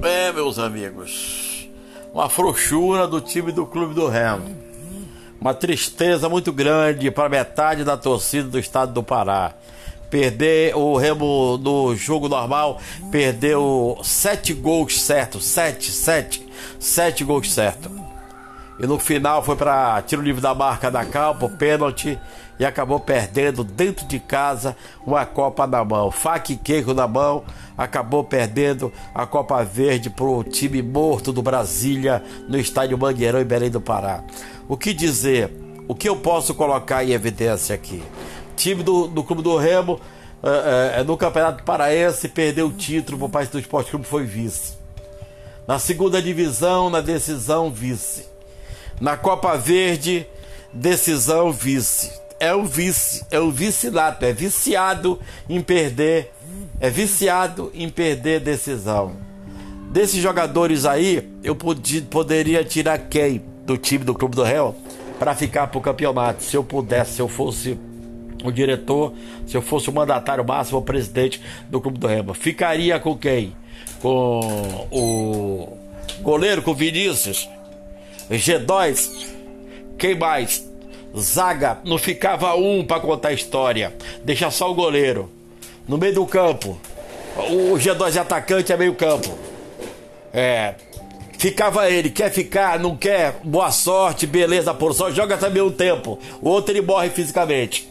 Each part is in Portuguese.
É, meus amigos, uma frouxura do time do Clube do Remo. Uma tristeza muito grande para metade da torcida do estado do Pará. Perder o Remo no jogo normal, perdeu sete gols certos, sete, sete, sete gols certos. E no final foi para tiro livre da marca da campo, pênalti e acabou perdendo dentro de casa uma Copa na mão. Faca e queijo na mão, acabou perdendo a Copa Verde pro time morto do Brasília no estádio Mangueirão em Belém do Pará. O que dizer? O que eu posso colocar em evidência aqui? Time do, do Clube do Remo é, é, no Campeonato Paraense perdeu o título, o País do Esporte Clube foi vice. Na segunda divisão, na decisão, vice. Na Copa Verde, decisão, vice é o vice, é o viciado, é viciado em perder, é viciado em perder decisão. Desses jogadores aí, eu podia, poderia tirar quem do time do Clube do Real para ficar pro campeonato, se eu pudesse, se eu fosse o diretor, se eu fosse o mandatário máximo, o presidente do Clube do Remo. Ficaria com quem? Com o goleiro, com Vinícius, G2, quem mais? Zaga, não ficava um para contar a história. Deixa só o goleiro. No meio do campo. O G2 de atacante é meio campo. É. Ficava ele, quer ficar, não quer, boa sorte, beleza, por só joga também um tempo. O outro ele morre fisicamente.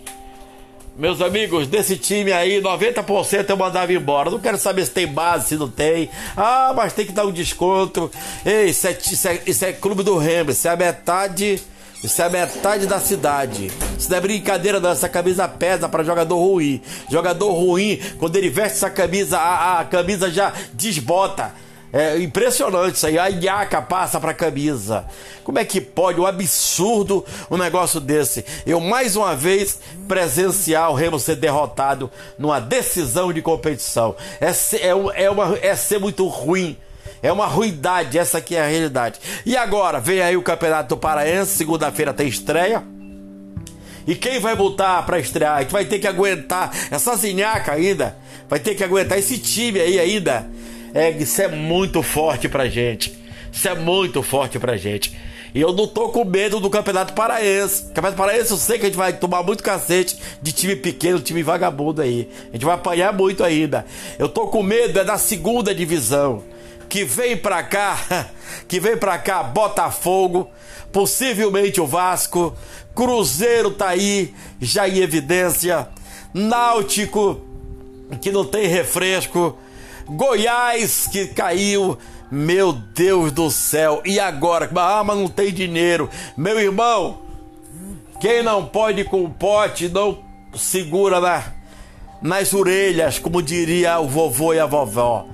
Meus amigos, desse time aí, 90% eu mandava embora. Não quero saber se tem base, se não tem. Ah, mas tem que dar um desconto. Ei, isso é, isso é, isso é clube do Remo, isso é a metade isso é metade da cidade. Isso não é brincadeira, não. Essa camisa pesa para jogador ruim. Jogador ruim, quando ele veste essa camisa, a, a camisa já desbota. É impressionante isso aí. A iaca passa pra camisa. Como é que pode? Um absurdo um negócio desse. Eu mais uma vez presenciar o Remo ser derrotado numa decisão de competição. É, é, é, uma, é ser muito ruim é uma ruindade, essa aqui é a realidade. E agora, vem aí o Campeonato Paraense, segunda-feira tem estreia. E quem vai botar para estrear? A gente vai ter que aguentar essa zinhaca ainda. Vai ter que aguentar esse time aí ainda. É, isso é muito forte pra gente. Isso é muito forte pra gente. E eu não tô com medo do Campeonato Paraense. Campeonato Paraense eu sei que a gente vai tomar muito cacete de time pequeno, time vagabundo aí. A gente vai apanhar muito ainda. Eu tô com medo é da segunda divisão que vem para cá, que vem para cá Botafogo, possivelmente o Vasco, Cruzeiro tá aí, já em evidência, Náutico, que não tem refresco, Goiás, que caiu, meu Deus do céu, e agora? Ah, mas não tem dinheiro, meu irmão, quem não pode com pote não segura na, nas orelhas, como diria o vovô e a vovó.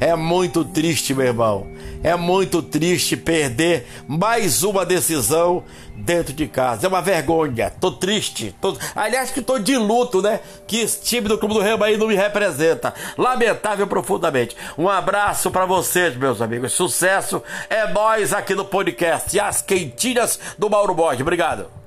É muito triste, meu irmão. É muito triste perder mais uma decisão dentro de casa. É uma vergonha. Tô triste. Tô... Aliás, que tô de luto, né? Que esse time do Clube do Remo aí não me representa. Lamentável profundamente. Um abraço para vocês, meus amigos. Sucesso. É nós aqui no podcast. E as quentinhas do Mauro Borges. Obrigado.